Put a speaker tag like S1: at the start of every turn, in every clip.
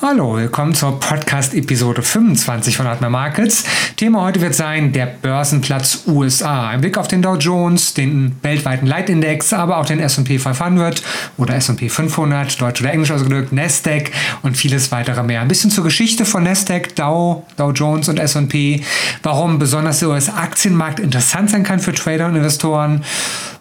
S1: Hallo, willkommen zur Podcast-Episode 25 von Atmer Markets. Thema heute wird sein der Börsenplatz USA. Ein Blick auf den Dow Jones, den weltweiten Leitindex, aber auch den S&P 500 oder S&P 500, deutsch oder englisch ausgedrückt, Nasdaq und vieles weitere mehr. Ein bisschen zur Geschichte von Nasdaq, Dow, Dow Jones und S&P, warum besonders der US-Aktienmarkt interessant sein kann für Trader und Investoren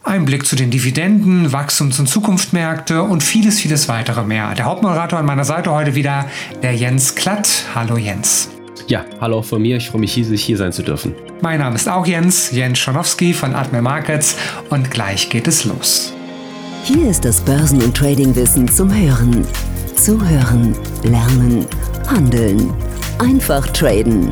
S1: ein Blick zu den Dividenden, Wachstums- und Zukunftsmärkte und vieles, vieles weitere mehr. Der Hauptmoderator an meiner Seite heute wieder, der Jens Klatt. Hallo Jens.
S2: Ja, hallo von mir. Ich freue mich riesig, hier sein zu dürfen.
S1: Mein Name ist auch Jens, Jens Schonowski von Admiral Markets und gleich geht es los.
S3: Hier ist das Börsen- und Tradingwissen zum Hören. Zuhören, lernen, handeln. Einfach traden.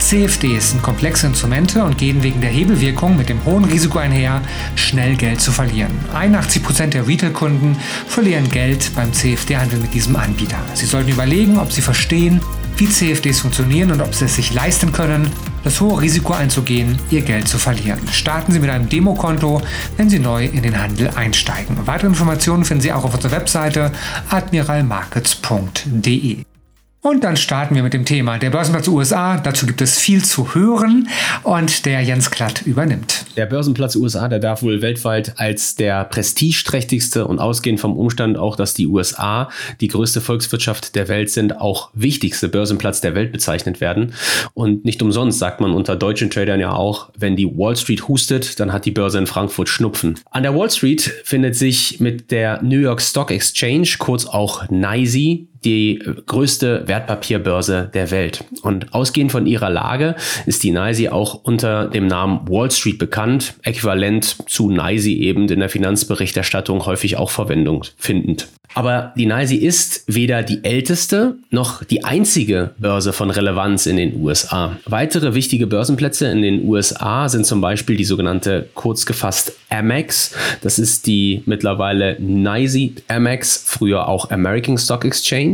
S1: CFDs sind komplexe Instrumente und gehen wegen der Hebelwirkung mit dem hohen Risiko einher, schnell Geld zu verlieren. 81% der Retail-Kunden verlieren Geld beim CFD-Handel mit diesem Anbieter. Sie sollten überlegen, ob sie verstehen, wie CFDs funktionieren und ob sie es sich leisten können, das hohe Risiko einzugehen, ihr Geld zu verlieren. Starten Sie mit einem Demokonto, wenn Sie neu in den Handel einsteigen. Weitere Informationen finden Sie auch auf unserer Webseite admiralmarkets.de. Und dann starten wir mit dem Thema der Börsenplatz USA. Dazu gibt es viel zu hören und der Jens Klatt übernimmt.
S2: Der Börsenplatz USA, der darf wohl weltweit als der prestigeträchtigste und ausgehend vom Umstand auch, dass die USA die größte Volkswirtschaft der Welt sind, auch wichtigste Börsenplatz der Welt bezeichnet werden. Und nicht umsonst sagt man unter deutschen Tradern ja auch, wenn die Wall Street hustet, dann hat die Börse in Frankfurt Schnupfen. An der Wall Street findet sich mit der New York Stock Exchange, kurz auch NYSE, die größte Wertpapierbörse der Welt. Und ausgehend von ihrer Lage ist die NYSE auch unter dem Namen Wall Street bekannt, äquivalent zu NYSE eben in der Finanzberichterstattung häufig auch Verwendung findend. Aber die NYSE ist weder die älteste noch die einzige Börse von Relevanz in den USA. Weitere wichtige Börsenplätze in den USA sind zum Beispiel die sogenannte kurz gefasst Amex. Das ist die mittlerweile NYSE Amex, früher auch American Stock Exchange.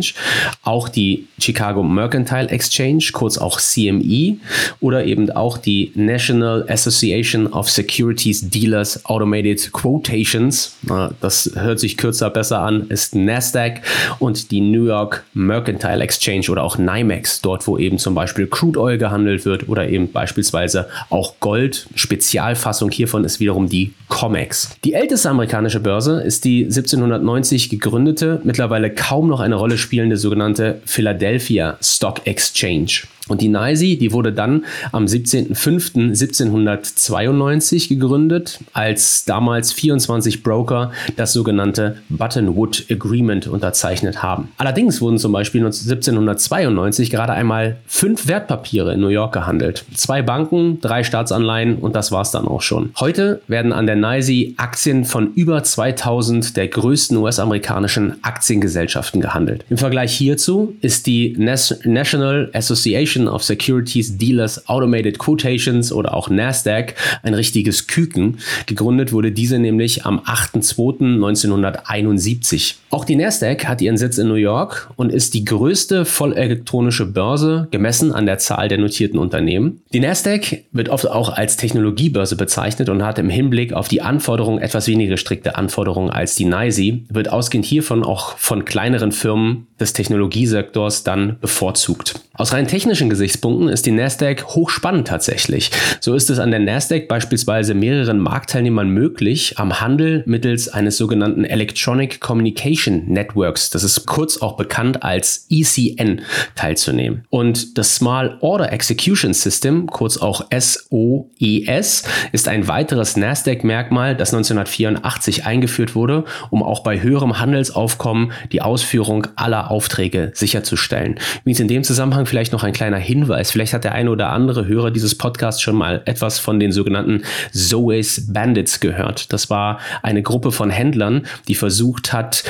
S2: Auch die Chicago Mercantile Exchange, kurz auch CME. Oder eben auch die National Association of Securities Dealers Automated Quotations. Das hört sich kürzer besser an, ist Nasdaq und die New York Mercantile Exchange oder auch NYMEX, dort wo eben zum Beispiel Crude Oil gehandelt wird oder eben beispielsweise auch Gold. Spezialfassung hiervon ist wiederum die COMEX. Die älteste amerikanische Börse ist die 1790 gegründete, mittlerweile kaum noch eine Rolle spielende sogenannte Philadelphia Stock Exchange. Und die NYSE, die wurde dann am 17.05.1792 gegründet, als damals 24 Broker das sogenannte Buttonwood Agreement unterzeichnet haben. Allerdings wurden zum Beispiel 1792 gerade einmal fünf Wertpapiere in New York gehandelt. Zwei Banken, drei Staatsanleihen und das war's dann auch schon. Heute werden an der NYSE Aktien von über 2000 der größten US-amerikanischen Aktiengesellschaften gehandelt. Im Vergleich hierzu ist die National Association Association of Securities Dealers Automated Quotations oder auch NASDAQ ein richtiges Küken. Gegründet wurde diese nämlich am 8.2.1971. Auch die NASDAQ hat ihren Sitz in New York und ist die größte vollelektronische Börse gemessen an der Zahl der notierten Unternehmen. Die NASDAQ wird oft auch als Technologiebörse bezeichnet und hat im Hinblick auf die Anforderungen etwas weniger strikte Anforderungen als die NYSE, wird ausgehend hiervon auch von kleineren Firmen des Technologiesektors dann bevorzugt. Aus rein technischen Gesichtspunkten ist die Nasdaq hochspannend tatsächlich. So ist es an der Nasdaq beispielsweise mehreren Marktteilnehmern möglich, am Handel mittels eines sogenannten Electronic Communication Networks, das ist kurz auch bekannt als ECN, teilzunehmen. Und das Small Order Execution System, kurz auch SOES, e ist ein weiteres Nasdaq-Merkmal, das 1984 eingeführt wurde, um auch bei höherem Handelsaufkommen die Ausführung aller Aufträge sicherzustellen. Übrigens in dem Zusammenhang vielleicht noch ein kleiner Hinweis. Vielleicht hat der eine oder andere Hörer dieses Podcasts schon mal etwas von den sogenannten Zoe's Bandits gehört. Das war eine Gruppe von Händlern, die versucht hat,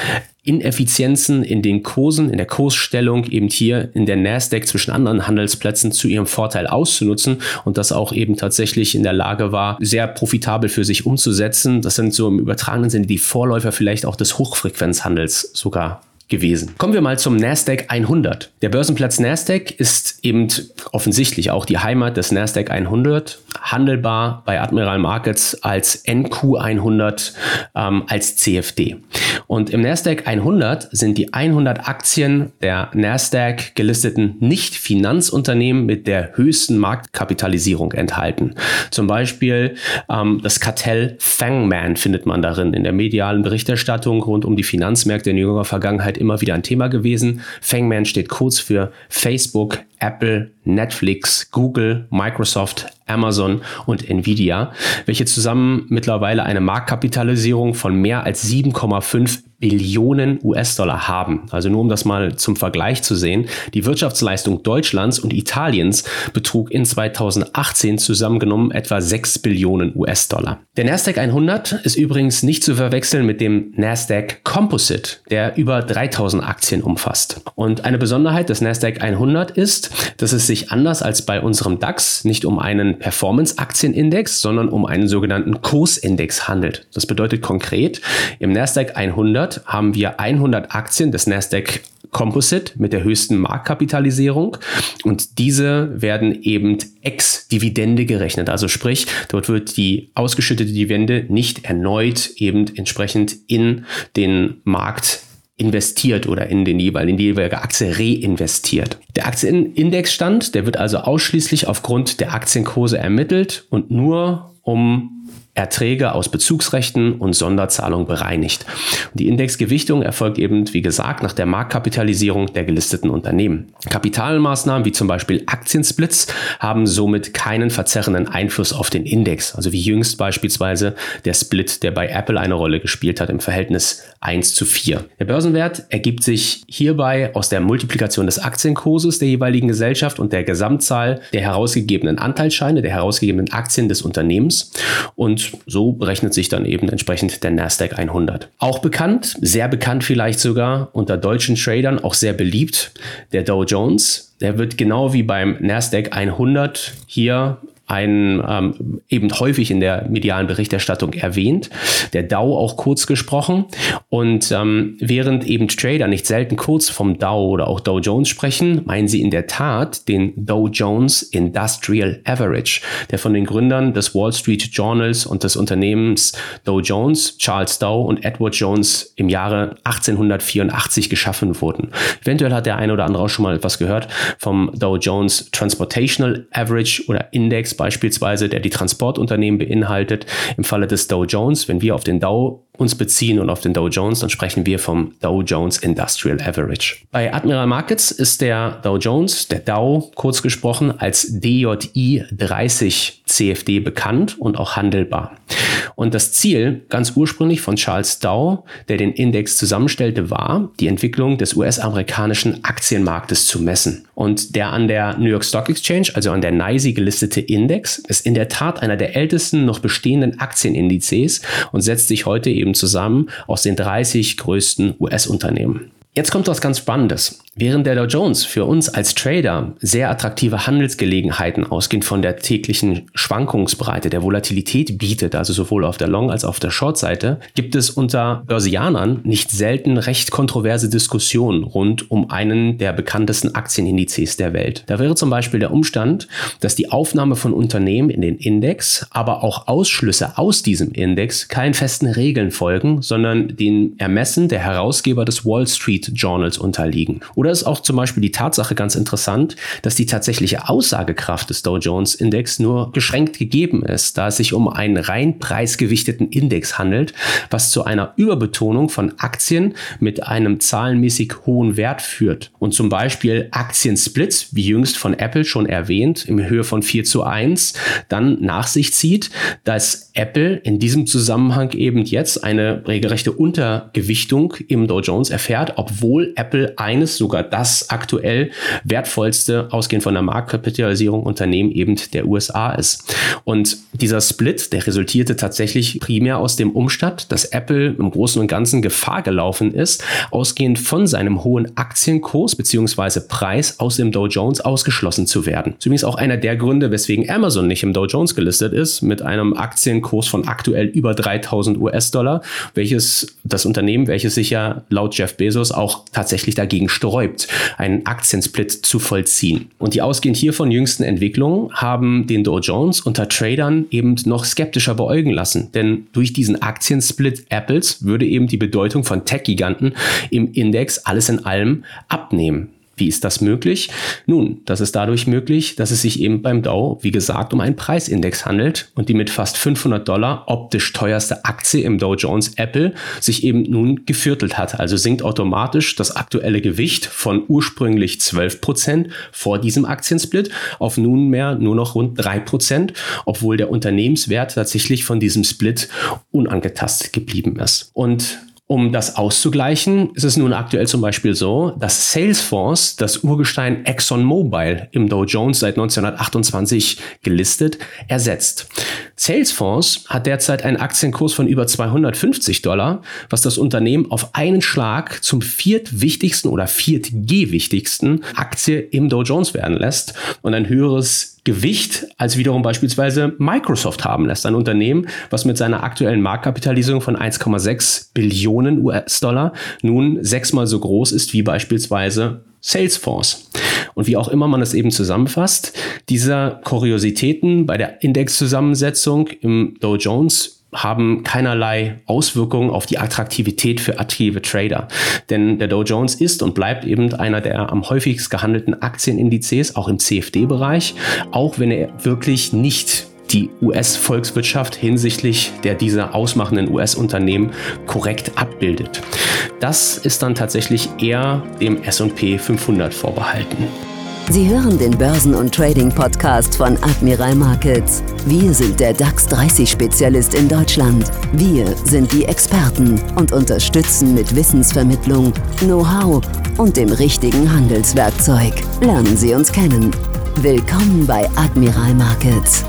S2: Ineffizienzen in den Kursen, in der Kursstellung eben hier in der Nasdaq zwischen anderen Handelsplätzen zu ihrem Vorteil auszunutzen und das auch eben tatsächlich in der Lage war, sehr profitabel für sich umzusetzen. Das sind so im übertragenen Sinne die Vorläufer vielleicht auch des Hochfrequenzhandels sogar gewesen. Kommen wir mal zum Nasdaq 100. Der Börsenplatz Nasdaq ist eben offensichtlich auch die Heimat des Nasdaq 100, handelbar bei Admiral Markets als NQ100 ähm, als CFD. Und im Nasdaq 100 sind die 100 Aktien der Nasdaq gelisteten Nicht-Finanzunternehmen mit der höchsten Marktkapitalisierung enthalten. Zum Beispiel ähm, das Kartell Fangman findet man darin in der medialen Berichterstattung rund um die Finanzmärkte in jüngerer Vergangenheit immer wieder ein Thema gewesen. Fangman steht kurz für Facebook, Apple, Netflix, Google, Microsoft, Amazon und Nvidia, welche zusammen mittlerweile eine Marktkapitalisierung von mehr als 7,5 Billionen US-Dollar haben. Also nur um das mal zum Vergleich zu sehen, die Wirtschaftsleistung Deutschlands und Italiens betrug in 2018 zusammengenommen etwa 6 Billionen US-Dollar. Der Nasdaq 100 ist übrigens nicht zu verwechseln mit dem Nasdaq Composite, der über 3000 Aktien umfasst. Und eine Besonderheit des Nasdaq 100 ist, dass es sich anders als bei unserem DAX nicht um einen Performance-Aktienindex, sondern um einen sogenannten Kursindex handelt. Das bedeutet konkret, im Nasdaq 100 haben wir 100 Aktien des Nasdaq Composite mit der höchsten Marktkapitalisierung und diese werden eben ex-Dividende gerechnet. Also sprich, dort wird die ausgeschüttete Dividende nicht erneut eben entsprechend in den Markt investiert oder in den jeweiligen, in die jeweilige Aktie reinvestiert. Der Aktienindexstand, der wird also ausschließlich aufgrund der Aktienkurse ermittelt und nur um Erträge aus Bezugsrechten und Sonderzahlungen bereinigt. Die Indexgewichtung erfolgt eben, wie gesagt, nach der Marktkapitalisierung der gelisteten Unternehmen. Kapitalmaßnahmen wie zum Beispiel Aktiensplits haben somit keinen verzerrenden Einfluss auf den Index. Also wie jüngst beispielsweise der Split, der bei Apple eine Rolle gespielt hat im Verhältnis 1 zu 4. Der Börsenwert ergibt sich hierbei aus der Multiplikation des Aktienkurses der jeweiligen Gesellschaft und der Gesamtzahl der herausgegebenen Anteilsscheine, der herausgegebenen Aktien des Unternehmens. Und so berechnet sich dann eben entsprechend der Nasdaq 100. Auch bekannt, sehr bekannt vielleicht sogar unter deutschen Tradern, auch sehr beliebt, der Dow Jones. Der wird genau wie beim Nasdaq 100 hier ein ähm, eben häufig in der medialen Berichterstattung erwähnt, der DAO auch kurz gesprochen. Und ähm, während eben Trader nicht selten kurz vom DAO oder auch Dow Jones sprechen, meinen sie in der Tat den Dow Jones Industrial Average, der von den Gründern des Wall Street Journals und des Unternehmens Dow Jones, Charles Dow und Edward Jones im Jahre 1884 geschaffen wurden. Eventuell hat der eine oder andere auch schon mal etwas gehört vom Dow Jones Transportational Average oder Index beispielsweise, der die Transportunternehmen beinhaltet. Im Falle des Dow Jones, wenn wir auf den Dow uns beziehen und auf den Dow Jones, dann sprechen wir vom Dow Jones Industrial Average. Bei Admiral Markets ist der Dow Jones, der Dow kurz gesprochen, als DJI 30 CFD bekannt und auch handelbar. Und das Ziel, ganz ursprünglich von Charles Dow, der den Index zusammenstellte, war, die Entwicklung des US-amerikanischen Aktienmarktes zu messen. Und der an der New York Stock Exchange, also an der NYSE gelistete Index, ist in der Tat einer der ältesten noch bestehenden Aktienindizes und setzt sich heute eben zusammen aus den 30 größten US-Unternehmen. Jetzt kommt was ganz Spannendes. Während der Dow Jones für uns als Trader sehr attraktive Handelsgelegenheiten ausgehend von der täglichen Schwankungsbreite, der Volatilität bietet, also sowohl auf der Long- als auch auf der Short-Seite, gibt es unter Börsianern nicht selten recht kontroverse Diskussionen rund um einen der bekanntesten Aktienindizes der Welt. Da wäre zum Beispiel der Umstand, dass die Aufnahme von Unternehmen in den Index, aber auch Ausschlüsse aus diesem Index keinen festen Regeln folgen, sondern den Ermessen der Herausgeber des Wall Street Journals unterliegen. Oder oder ist auch zum Beispiel die Tatsache ganz interessant, dass die tatsächliche Aussagekraft des Dow Jones Index nur beschränkt gegeben ist, da es sich um einen rein preisgewichteten Index handelt, was zu einer Überbetonung von Aktien mit einem zahlenmäßig hohen Wert führt. Und zum Beispiel Aktiensplits, wie jüngst von Apple schon erwähnt, in Höhe von 4 zu 1, dann nach sich zieht, dass Apple in diesem Zusammenhang eben jetzt eine regelrechte Untergewichtung im Dow Jones erfährt, obwohl Apple eines sogar sogar das aktuell wertvollste, ausgehend von der Marktkapitalisierung, Unternehmen eben der USA ist. Und dieser Split, der resultierte tatsächlich primär aus dem Umstand, dass Apple im Großen und Ganzen Gefahr gelaufen ist, ausgehend von seinem hohen Aktienkurs bzw. Preis aus dem Dow Jones ausgeschlossen zu werden. Übrigens auch einer der Gründe, weswegen Amazon nicht im Dow Jones gelistet ist, mit einem Aktienkurs von aktuell über 3000 US-Dollar, welches das Unternehmen, welches sich ja laut Jeff Bezos auch tatsächlich dagegen sträubt, einen Aktiensplit zu vollziehen. Und die ausgehend hiervon jüngsten Entwicklungen haben den Dow Jones unter Tradern eben noch skeptischer beäugen lassen. Denn durch diesen Aktiensplit Apples würde eben die Bedeutung von Tech-Giganten im Index alles in allem abnehmen. Wie ist das möglich? Nun, das ist dadurch möglich, dass es sich eben beim Dow, wie gesagt, um einen Preisindex handelt und die mit fast 500 Dollar optisch teuerste Aktie im Dow Jones Apple sich eben nun geviertelt hat. Also sinkt automatisch das aktuelle Gewicht von ursprünglich 12 Prozent vor diesem Aktiensplit auf nunmehr nur noch rund 3 Prozent, obwohl der Unternehmenswert tatsächlich von diesem Split unangetastet geblieben ist. Und um das auszugleichen, ist es nun aktuell zum Beispiel so, dass Salesforce das Urgestein ExxonMobil im Dow Jones seit 1928 gelistet ersetzt. Salesforce hat derzeit einen Aktienkurs von über 250 Dollar, was das Unternehmen auf einen Schlag zum viertwichtigsten oder viertgewichtigsten Aktie im Dow Jones werden lässt und ein höheres Gewicht als wiederum beispielsweise Microsoft haben lässt. Ein Unternehmen, was mit seiner aktuellen Marktkapitalisierung von 1,6 Billionen US-Dollar nun sechsmal so groß ist wie beispielsweise Salesforce. Und wie auch immer man es eben zusammenfasst, dieser Kuriositäten bei der Indexzusammensetzung im Dow Jones haben keinerlei Auswirkungen auf die Attraktivität für aktive Trader. Denn der Dow Jones ist und bleibt eben einer der am häufigst gehandelten Aktienindizes, auch im CFD-Bereich, auch wenn er wirklich nicht die US-Volkswirtschaft hinsichtlich der dieser ausmachenden US-Unternehmen korrekt abbildet. Das ist dann tatsächlich eher dem SP 500 vorbehalten.
S3: Sie hören den Börsen- und Trading-Podcast von Admiral Markets. Wir sind der DAX 30-Spezialist in Deutschland. Wir sind die Experten und unterstützen mit Wissensvermittlung, Know-how und dem richtigen Handelswerkzeug. Lernen Sie uns kennen. Willkommen bei Admiral Markets.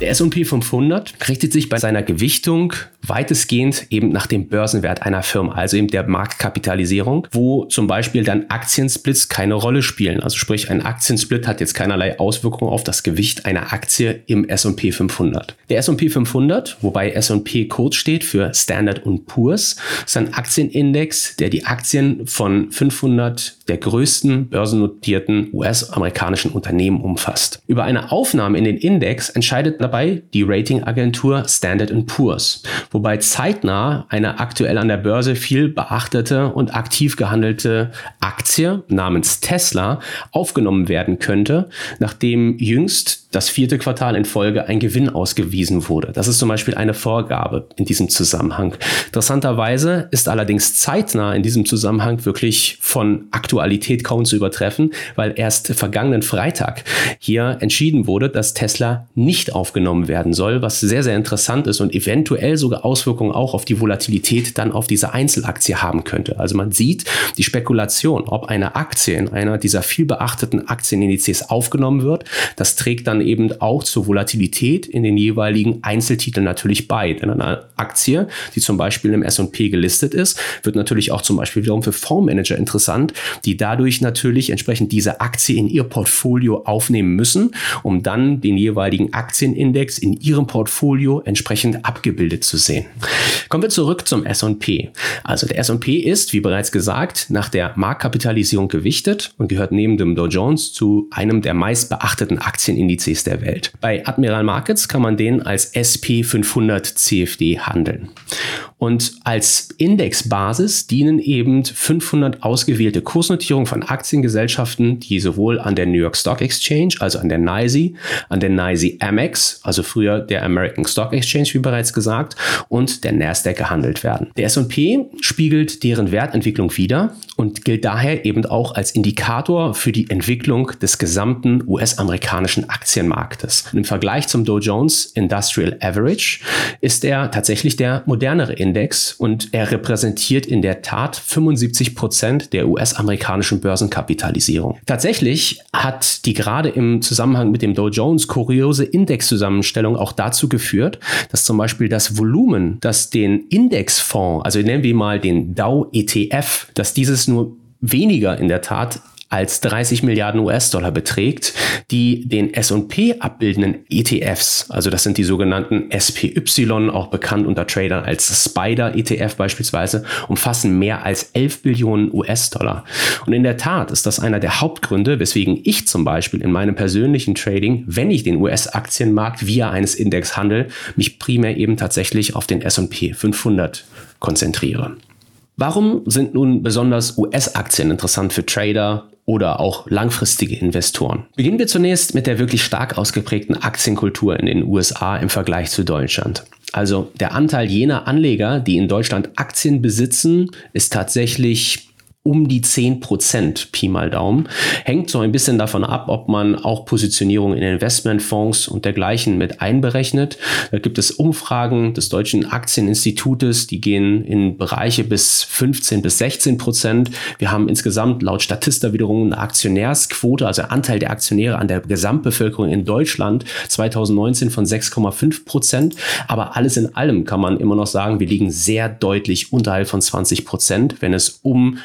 S2: Der S&P 500 richtet sich bei seiner Gewichtung weitestgehend eben nach dem Börsenwert einer Firma, also eben der Marktkapitalisierung, wo zum Beispiel dann Aktiensplits keine Rolle spielen. Also sprich, ein Aktiensplit hat jetzt keinerlei Auswirkungen auf das Gewicht einer Aktie im S&P 500. Der S&P 500, wobei S&P Code steht für Standard Poor's, ist ein Aktienindex, der die Aktien von 500 der größten börsennotierten US-amerikanischen Unternehmen umfasst. Über eine Aufnahme in den Index entscheidet dabei die Ratingagentur Standard Poor's wobei zeitnah eine aktuell an der Börse viel beachtete und aktiv gehandelte Aktie namens Tesla aufgenommen werden könnte, nachdem jüngst das vierte Quartal in Folge ein Gewinn ausgewiesen wurde. Das ist zum Beispiel eine Vorgabe in diesem Zusammenhang. Interessanterweise ist allerdings zeitnah in diesem Zusammenhang wirklich von Aktualität kaum zu übertreffen, weil erst vergangenen Freitag hier entschieden wurde, dass Tesla nicht aufgenommen werden soll, was sehr, sehr interessant ist und eventuell sogar Auswirkungen auch auf die Volatilität dann auf diese Einzelaktie haben könnte. Also man sieht die Spekulation, ob eine Aktie in einer dieser viel beachteten Aktienindizes aufgenommen wird, das trägt dann eben auch zur Volatilität in den jeweiligen Einzeltiteln natürlich bei. Denn eine Aktie, die zum Beispiel im S&P gelistet ist, wird natürlich auch zum Beispiel wiederum für Fondsmanager interessant, die dadurch natürlich entsprechend diese Aktie in ihr Portfolio aufnehmen müssen, um dann den jeweiligen Aktienindex in ihrem Portfolio entsprechend abgebildet zu sehen. Kommen wir zurück zum S&P. Also der S&P ist, wie bereits gesagt, nach der Marktkapitalisierung gewichtet und gehört neben dem Dow Jones zu einem der meist beachteten Aktienindizes Indizes der Welt. Bei Admiral Markets kann man den als SP500 CFD handeln. Und als Indexbasis dienen eben 500 ausgewählte Kursnotierungen von Aktiengesellschaften, die sowohl an der New York Stock Exchange, also an der NYSE, an der NYSE Amex, also früher der American Stock Exchange, wie bereits gesagt, und der Nasdaq gehandelt werden. Der S&P spiegelt deren Wertentwicklung wider und gilt daher eben auch als Indikator für die Entwicklung des gesamten US-amerikanischen Aktienmarktes. Und Im Vergleich zum Dow Jones Industrial Average ist er tatsächlich der modernere Index und er repräsentiert in der Tat 75 Prozent der US-amerikanischen Börsenkapitalisierung. Tatsächlich hat die gerade im Zusammenhang mit dem Dow Jones kuriose Indexzusammenstellung auch dazu geführt, dass zum Beispiel das Volumen, das den Indexfonds, also nennen wir mal den Dow ETF, dass dieses nur weniger in der Tat als 30 Milliarden US-Dollar beträgt, die den S&P abbildenden ETFs, also das sind die sogenannten SPY, auch bekannt unter Tradern als Spider ETF beispielsweise, umfassen mehr als 11 Billionen US-Dollar. Und in der Tat ist das einer der Hauptgründe, weswegen ich zum Beispiel in meinem persönlichen Trading, wenn ich den US-Aktienmarkt via eines Index handle, mich primär eben tatsächlich auf den S&P 500 konzentriere. Warum sind nun besonders US-Aktien interessant für Trader oder auch langfristige Investoren? Beginnen wir zunächst mit der wirklich stark ausgeprägten Aktienkultur in den USA im Vergleich zu Deutschland. Also der Anteil jener Anleger, die in Deutschland Aktien besitzen, ist tatsächlich um die 10 Prozent, Pi mal Daumen. Hängt so ein bisschen davon ab, ob man auch Positionierung in Investmentfonds und dergleichen mit einberechnet. Da gibt es Umfragen des Deutschen Aktieninstitutes, die gehen in Bereiche bis 15 bis 16 Prozent. Wir haben insgesamt laut Statista wiederum eine Aktionärsquote, also Anteil der Aktionäre an der Gesamtbevölkerung in Deutschland 2019 von 6,5 Prozent. Aber alles in allem kann man immer noch sagen, wir liegen sehr deutlich unterhalb von 20 Prozent, wenn es um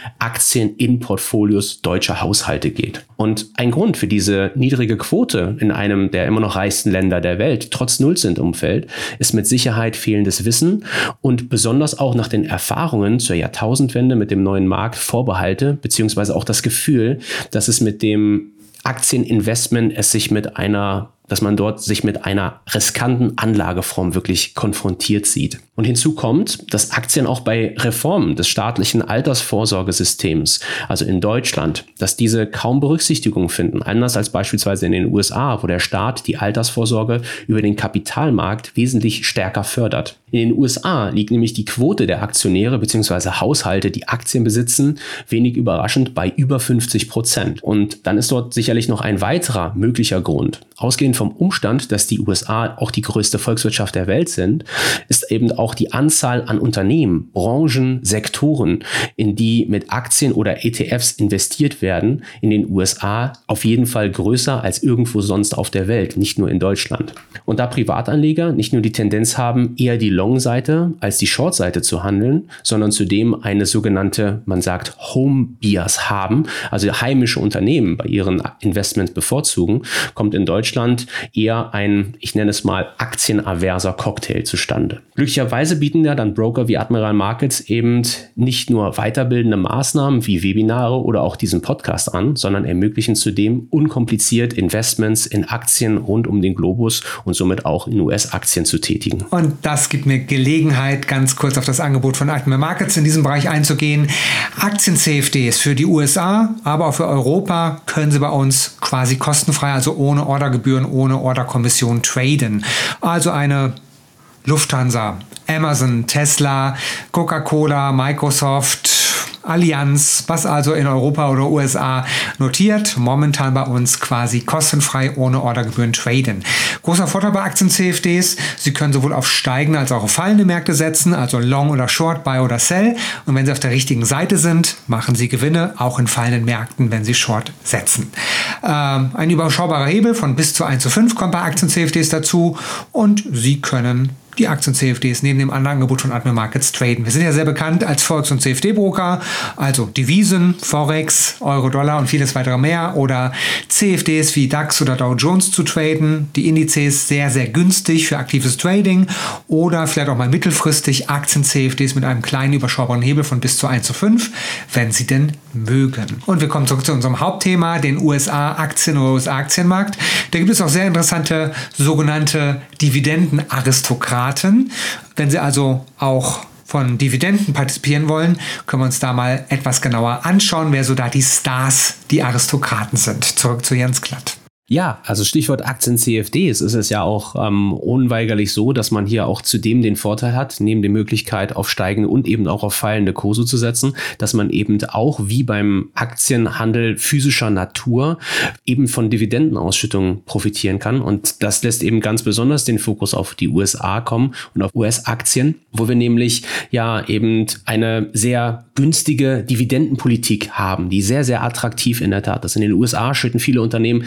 S2: in Portfolios deutscher Haushalte geht. Und ein Grund für diese niedrige Quote in einem der immer noch reichsten Länder der Welt, trotz Nullzinsumfeld, ist mit Sicherheit fehlendes Wissen und besonders auch nach den Erfahrungen zur Jahrtausendwende mit dem neuen Markt Vorbehalte, beziehungsweise auch das Gefühl, dass es mit dem Aktieninvestment es sich mit einer dass man dort sich mit einer riskanten Anlageform wirklich konfrontiert sieht. Und hinzu kommt, dass Aktien auch bei Reformen des staatlichen Altersvorsorgesystems, also in Deutschland, dass diese kaum Berücksichtigung finden, anders als beispielsweise in den USA, wo der Staat die Altersvorsorge über den Kapitalmarkt wesentlich stärker fördert. In den USA liegt nämlich die Quote der Aktionäre bzw. Haushalte, die Aktien besitzen, wenig überraschend bei über 50 Prozent. Und dann ist dort sicherlich noch ein weiterer möglicher Grund. Ausgehend vom Umstand, dass die USA auch die größte Volkswirtschaft der Welt sind, ist eben auch die Anzahl an Unternehmen, Branchen, Sektoren, in die mit Aktien oder ETFs investiert werden, in den USA auf jeden Fall größer als irgendwo sonst auf der Welt, nicht nur in Deutschland. Und da Privatanleger nicht nur die Tendenz haben, eher die Long-Seite als die Short-Seite zu handeln, sondern zudem eine sogenannte, man sagt, Home-Bias haben, also heimische Unternehmen bei ihren Investments bevorzugen, kommt in Deutschland eher ein, ich nenne es mal, aktienaverser Cocktail zustande. Glücklicherweise bieten ja dann Broker wie Admiral Markets eben nicht nur weiterbildende Maßnahmen wie Webinare oder auch diesen Podcast an, sondern ermöglichen zudem unkompliziert Investments in Aktien rund um den Globus und somit auch in US-Aktien zu tätigen.
S1: Und das gibt mir Gelegenheit, ganz kurz auf das Angebot von Admiral Markets in diesem Bereich einzugehen. Aktien-CFDs für die USA, aber auch für Europa können Sie bei uns quasi kostenfrei, also ohne Ordergebühren, ohne Orderkommission traden. Also eine Lufthansa, Amazon, Tesla, Coca-Cola, Microsoft, Allianz, was also in Europa oder USA notiert, momentan bei uns quasi kostenfrei ohne Ordergebühren traden. Großer Vorteil bei Aktien-CFDs, Sie können sowohl auf steigende als auch auf fallende Märkte setzen, also Long oder Short, Buy oder Sell. Und wenn Sie auf der richtigen Seite sind, machen Sie Gewinne, auch in fallenden Märkten, wenn Sie Short setzen. Ähm, ein überschaubarer Hebel von bis zu 1 zu 5 kommt bei Aktien-CFDs dazu und Sie können die Aktien-CFDs neben dem anderen Angebot von Admiral Markets traden. Wir sind ja sehr bekannt als Volks- und CFD-Broker, also Devisen, Forex, Euro-Dollar und vieles weitere mehr oder CFDs wie DAX oder Dow Jones zu traden, die Indizes sehr, sehr günstig für aktives Trading oder vielleicht auch mal mittelfristig Aktien-CFDs mit einem kleinen überschaubaren Hebel von bis zu 1 zu 5, wenn sie denn mögen. Und wir kommen zurück zu unserem Hauptthema, den USA-Aktien oder USA-Aktienmarkt. Da gibt es auch sehr interessante sogenannte Dividendenaristokraten. Staaten. Wenn Sie also auch von Dividenden partizipieren wollen, können wir uns da mal etwas genauer anschauen, wer so da die Stars, die Aristokraten sind. Zurück zu Jens Glatt.
S2: Ja, also Stichwort Aktien CFDs ist es ja auch ähm, unweigerlich so, dass man hier auch zudem den Vorteil hat, neben der Möglichkeit auf steigende und eben auch auf fallende Kurse zu setzen, dass man eben auch wie beim Aktienhandel physischer Natur eben von Dividendenausschüttungen profitieren kann. Und das lässt eben ganz besonders den Fokus auf die USA kommen und auf US-Aktien, wo wir nämlich ja eben eine sehr günstige Dividendenpolitik haben, die sehr, sehr attraktiv in der Tat ist. In den USA schütten viele Unternehmen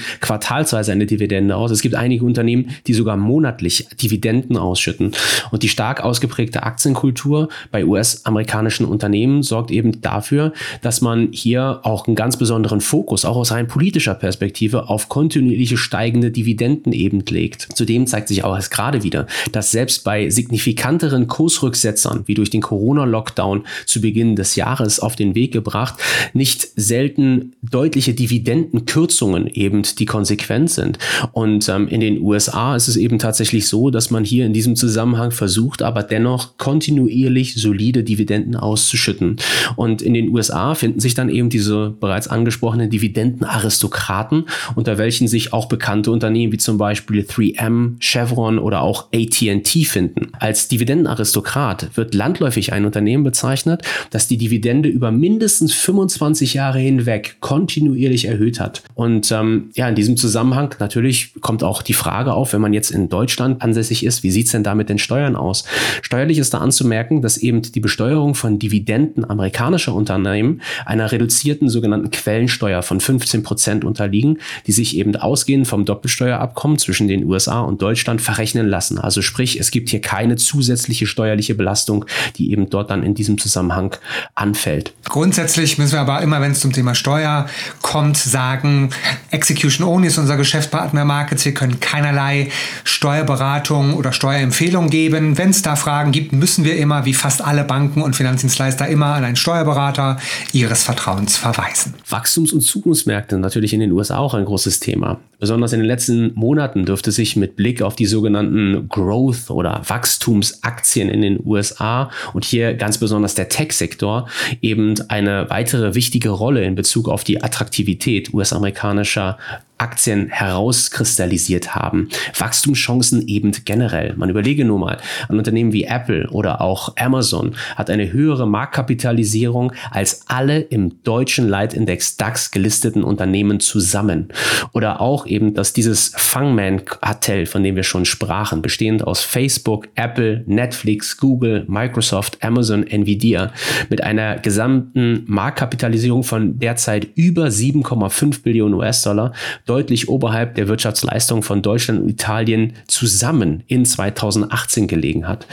S2: quartalsweise eine Dividende aus. Es gibt einige Unternehmen, die sogar monatlich Dividenden ausschütten. Und die stark ausgeprägte Aktienkultur bei US-amerikanischen Unternehmen sorgt eben dafür, dass man hier auch einen ganz besonderen Fokus, auch aus rein politischer Perspektive, auf kontinuierliche steigende Dividenden eben legt. Zudem zeigt sich auch erst gerade wieder, dass selbst bei signifikanteren Kursrücksetzern, wie durch den Corona-Lockdown zu Beginn des Jahres, auf den Weg gebracht, nicht selten deutliche Dividendenkürzungen eben die Konsequenz sind. Und ähm, in den USA ist es eben tatsächlich so, dass man hier in diesem Zusammenhang versucht, aber dennoch kontinuierlich solide Dividenden auszuschütten. Und in den USA finden sich dann eben diese bereits angesprochenen Dividendenaristokraten, unter welchen sich auch bekannte Unternehmen wie zum Beispiel 3M, Chevron oder auch AT&T finden. Als Dividendenaristokrat wird landläufig ein Unternehmen bezeichnet, das die Dividende über mindestens 25 Jahre hinweg kontinuierlich erhöht hat. Und ähm, ja, in diesem Zusammenhang natürlich kommt auch die Frage auf, wenn man jetzt in Deutschland ansässig ist, wie sieht es denn da mit den Steuern aus? Steuerlich ist da anzumerken, dass eben die Besteuerung von Dividenden amerikanischer Unternehmen einer reduzierten sogenannten Quellensteuer von 15 Prozent unterliegen, die sich eben ausgehend vom Doppelsteuerabkommen zwischen den USA und Deutschland verrechnen lassen. Also sprich, es gibt hier keine zusätzliche steuerliche Belastung, die eben dort dann in diesem Zusammenhang anfällt.
S1: Grundsätzlich müssen wir aber immer, wenn es zum Thema Steuer kommt, sagen, Execution Only ist unser Geschäftspartner Markets. Wir können keinerlei Steuerberatung oder Steuerempfehlung geben. Wenn es da Fragen gibt, müssen wir immer, wie fast alle Banken und Finanzdienstleister, immer an einen Steuerberater ihres Vertrauens verweisen.
S2: Wachstums- und Zukunftsmärkte natürlich in den USA auch ein großes Thema. Besonders in den letzten Monaten dürfte sich mit Blick auf die sogenannten Growth- oder Wachstumsaktien in den USA und hier ganz besonders der Tech-Sektor eben eine weitere wichtige Rolle in Bezug auf die Attraktivität US-amerikanischer Aktien herauskristallisiert haben. Wachstumschancen eben generell. Man überlege nur mal, ein Unternehmen wie Apple oder auch Amazon hat eine höhere Marktkapitalisierung als alle im deutschen Leitindex DAX gelisteten Unternehmen zusammen. Oder auch eben, dass dieses Fangman-Kartell, von dem wir schon sprachen, bestehend aus Facebook, Apple, Netflix, Google, Microsoft, Amazon, Nvidia, mit einer gesamten Marktkapitalisierung von derzeit über 7,5 Billionen US-Dollar deutlich oberhalb der Wirtschaftsleistung von Deutschland und Italien zusammen in 2018 gelegen hat.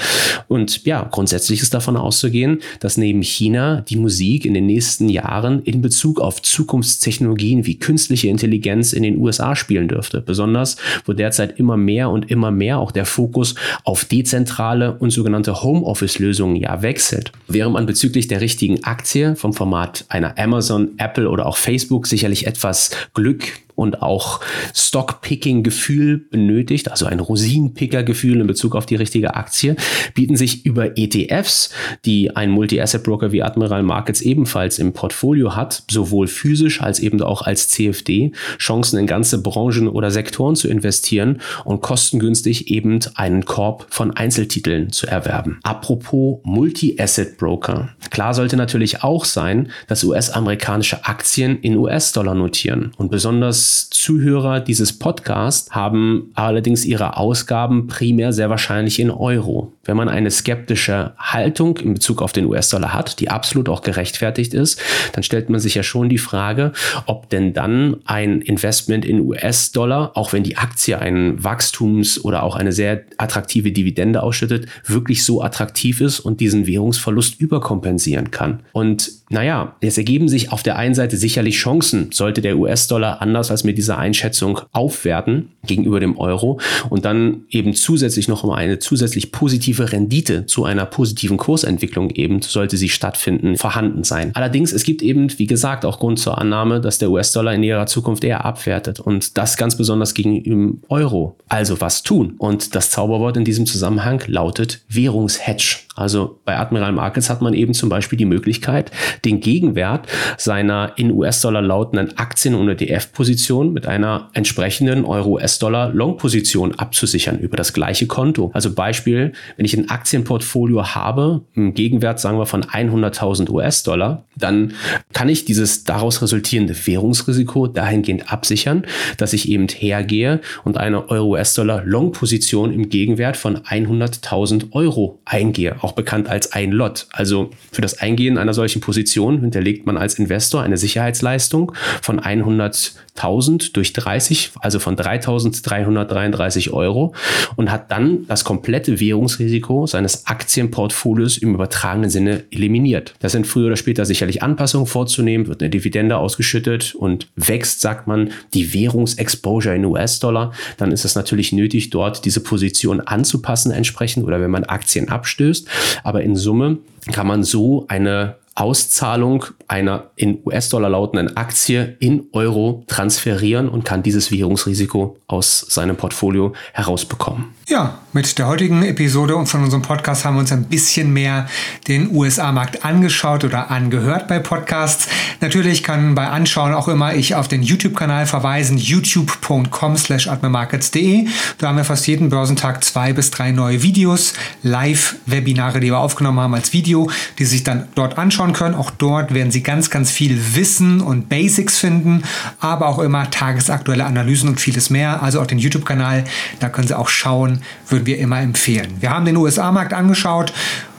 S2: Und ja, grundsätzlich ist davon auszugehen, dass neben China die Musik in den nächsten Jahren in Bezug auf Zukunftstechnologien wie künstliche Intelligenz in den USA spielen dürfte. Besonders, wo derzeit immer mehr und immer mehr auch der Fokus auf dezentrale und sogenannte Homeoffice-Lösungen ja wechselt. Während man bezüglich der richtigen Aktie vom Format einer Amazon, Apple oder auch Facebook sicherlich etwas Glück und auch Stock-Picking-Gefühl benötigt, also ein Rosinenpicker-Gefühl in Bezug auf die richtige Aktie, bieten sich über ETFs, die ein Multi-Asset-Broker wie Admiral Markets ebenfalls im Portfolio hat, sowohl physisch als eben auch als CFD, Chancen in ganze Branchen oder Sektoren zu investieren und kostengünstig eben einen Korb von Einzeltiteln zu erwerben. Apropos Multi-Asset-Broker. Klar sollte natürlich auch sein, dass US-amerikanische Aktien in US-Dollar notieren und besonders Zuhörer dieses Podcasts haben allerdings ihre Ausgaben primär sehr wahrscheinlich in Euro. Wenn man eine skeptische Haltung in Bezug auf den US-Dollar hat, die absolut auch gerechtfertigt ist, dann stellt man sich ja schon die Frage, ob denn dann ein Investment in US-Dollar, auch wenn die Aktie einen Wachstums- oder auch eine sehr attraktive Dividende ausschüttet, wirklich so attraktiv ist und diesen Währungsverlust überkompensieren kann. Und naja, es ergeben sich auf der einen Seite sicherlich Chancen, sollte der US-Dollar anders als mit dieser Einschätzung aufwerten gegenüber dem Euro und dann eben zusätzlich noch um eine zusätzlich positive Rendite zu einer positiven Kursentwicklung eben, sollte sie stattfinden, vorhanden sein. Allerdings, es gibt eben, wie gesagt, auch Grund zur Annahme, dass der US-Dollar in näherer Zukunft eher abwertet und das ganz besonders gegenüber dem Euro. Also was tun? Und das Zauberwort in diesem Zusammenhang lautet Währungshedge. Also bei Admiral Markets hat man eben zum Beispiel die Möglichkeit, den Gegenwert seiner in US-Dollar lautenden Aktien- und ETF-Position mit einer entsprechenden Euro-US-Dollar-Long-Position abzusichern über das gleiche Konto. Also Beispiel, wenn ich ein Aktienportfolio habe, im Gegenwert sagen wir von 100.000 US-Dollar, dann kann ich dieses daraus resultierende Währungsrisiko dahingehend absichern, dass ich eben hergehe und eine Euro-US-Dollar-Long-Position im Gegenwert von 100.000 Euro eingehe, auch bekannt als ein Lot. Also für das Eingehen einer solchen Position hinterlegt man als Investor eine Sicherheitsleistung von 100.000 durch 30, also von 3.333 Euro und hat dann das komplette Währungsrisiko seines Aktienportfolios im übertragenen Sinne eliminiert. Das sind früher oder später sicherlich Anpassungen vorzunehmen, wird eine Dividende ausgeschüttet und wächst, sagt man, die Währungsexposure in US-Dollar, dann ist es natürlich nötig, dort diese Position anzupassen entsprechend oder wenn man Aktien abstößt. Aber in Summe kann man so eine Auszahlung einer in US-Dollar lautenden Aktie in Euro transferieren und kann dieses Währungsrisiko aus seinem Portfolio herausbekommen.
S1: Ja, mit der heutigen Episode und von unserem Podcast haben wir uns ein bisschen mehr den USA-Markt angeschaut oder angehört bei Podcasts. Natürlich kann bei Anschauen auch immer ich auf den YouTube-Kanal verweisen, youtube.com slash admirmarkets.de. Da haben wir fast jeden Börsentag zwei bis drei neue Videos, Live-Webinare, die wir aufgenommen haben als Video, die sich dann dort anschauen können. Auch dort werden Sie ganz, ganz viel Wissen und Basics finden, aber auch immer tagesaktuelle Analysen und vieles mehr. Also auch den YouTube-Kanal, da können Sie auch schauen, würden wir immer empfehlen. Wir haben den USA-Markt angeschaut.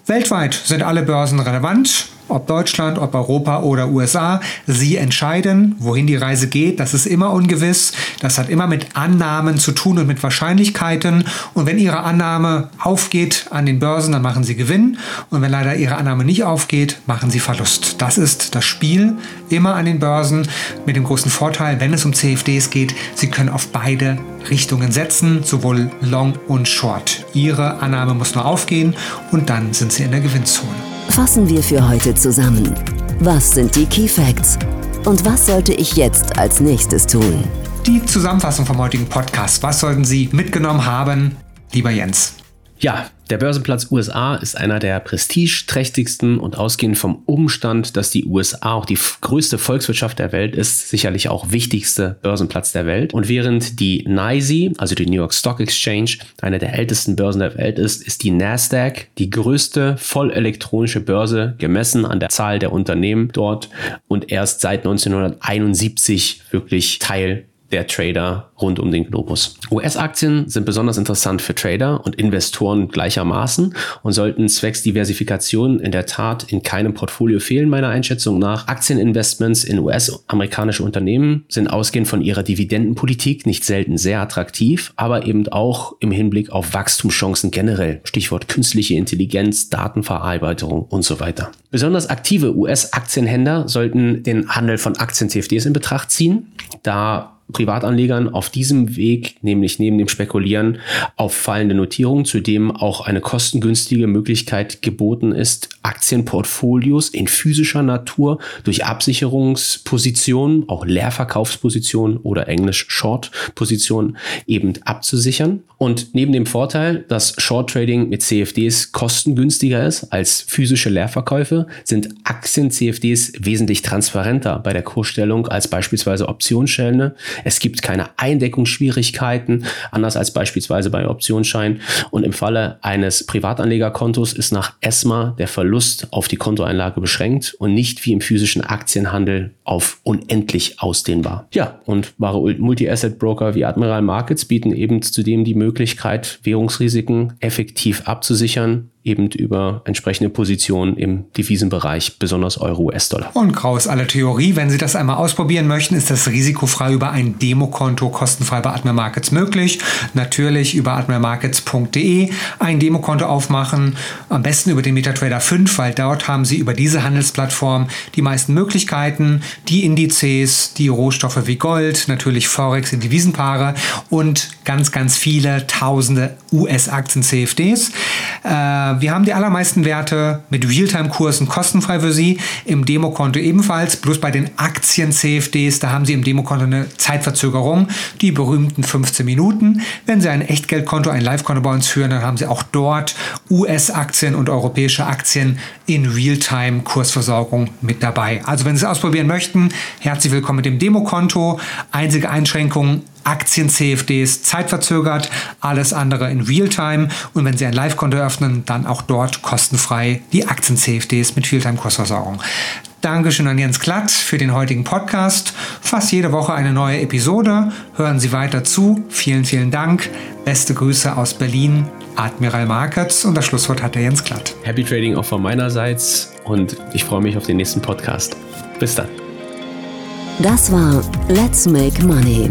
S1: Weltweit sind alle Börsen relevant ob Deutschland, ob Europa oder USA. Sie entscheiden, wohin die Reise geht. Das ist immer ungewiss. Das hat immer mit Annahmen zu tun und mit Wahrscheinlichkeiten. Und wenn Ihre Annahme aufgeht an den Börsen, dann machen Sie Gewinn. Und wenn leider Ihre Annahme nicht aufgeht, machen Sie Verlust. Das ist das Spiel immer an den Börsen mit dem großen Vorteil, wenn es um CFDs geht, Sie können auf beide Richtungen setzen, sowohl Long und Short. Ihre Annahme muss nur aufgehen und dann sind Sie in der Gewinnzone.
S3: Fassen wir für heute zusammen. Was sind die Key Facts? Und was sollte ich jetzt als nächstes tun?
S1: Die Zusammenfassung vom heutigen Podcast. Was sollten Sie mitgenommen haben, lieber Jens?
S2: Ja, der Börsenplatz USA ist einer der prestigeträchtigsten und ausgehend vom Umstand, dass die USA auch die größte Volkswirtschaft der Welt ist, sicherlich auch wichtigste Börsenplatz der Welt. Und während die NYSE, also die New York Stock Exchange, eine der ältesten Börsen der Welt ist, ist die Nasdaq die größte vollelektronische Börse gemessen an der Zahl der Unternehmen dort und erst seit 1971 wirklich Teil der Trader rund um den Globus. US-Aktien sind besonders interessant für Trader und Investoren gleichermaßen und sollten zwecks Diversifikation in der Tat in keinem Portfolio fehlen, meiner Einschätzung nach. Aktieninvestments in US-amerikanische Unternehmen sind ausgehend von ihrer Dividendenpolitik nicht selten sehr attraktiv, aber eben auch im Hinblick auf Wachstumschancen generell. Stichwort künstliche Intelligenz, Datenverarbeitung und so weiter. Besonders aktive US-Aktienhändler sollten den Handel von Aktien-CFDs in Betracht ziehen, da Privatanlegern auf diesem Weg, nämlich neben dem Spekulieren, auf fallende Notierungen, zudem auch eine kostengünstige Möglichkeit geboten ist, Aktienportfolios in physischer Natur durch Absicherungspositionen, auch Leerverkaufspositionen oder englisch Short-Positionen eben abzusichern. Und neben dem Vorteil, dass Short Trading mit CFDs kostengünstiger ist als physische Leerverkäufe, sind Aktien-CFDs wesentlich transparenter bei der Kursstellung als beispielsweise Optionsschelne. Es gibt keine Eindeckungsschwierigkeiten, anders als beispielsweise bei Optionsscheinen. Und im Falle eines Privatanlegerkontos ist nach ESMA der Verlust auf die Kontoeinlage beschränkt und nicht wie im physischen Aktienhandel auf unendlich ausdehnbar. Ja, und wahre Multi-Asset-Broker wie Admiral Markets bieten eben zudem die Möglichkeit, Währungsrisiken effektiv abzusichern eben über entsprechende Positionen im Devisenbereich, besonders Euro, US-Dollar.
S1: Und grau ist alle Theorie. Wenn Sie das einmal ausprobieren möchten, ist das risikofrei über ein Demokonto kostenfrei bei Admiral Markets möglich. Natürlich über admiralmarkets.de ein Demokonto aufmachen. Am besten über den MetaTrader 5, weil dort haben Sie über diese Handelsplattform die meisten Möglichkeiten. die Indizes, die Rohstoffe wie Gold, natürlich Forex in Devisenpaare und ganz, ganz viele tausende US-Aktien-CFDs. Äh, wir haben die allermeisten Werte mit Realtime-Kursen kostenfrei für Sie, im Demokonto ebenfalls, bloß bei den Aktien-CFDs, da haben Sie im Demokonto eine Zeitverzögerung, die berühmten 15 Minuten. Wenn Sie ein Echtgeldkonto, ein Live-Konto bei uns führen, dann haben Sie auch dort US-Aktien und europäische Aktien in Realtime-Kursversorgung mit dabei. Also wenn Sie es ausprobieren möchten, herzlich willkommen mit dem Demokonto. Einzige Einschränkung, Aktien-CFDs zeitverzögert, alles andere in Realtime. Und wenn Sie ein Live-Konto öffnen, dann auch dort kostenfrei die Aktien-CFDs mit Realtime-Kursversorgung. Dankeschön an Jens Klatt für den heutigen Podcast. Fast jede Woche eine neue Episode. Hören Sie weiter zu. Vielen, vielen Dank. Beste Grüße aus Berlin. Admiral Markets und das Schlusswort hat der Jens Klatt.
S2: Happy Trading auch von meinerseits und ich freue mich auf den nächsten Podcast. Bis dann.
S3: Das war Let's Make Money,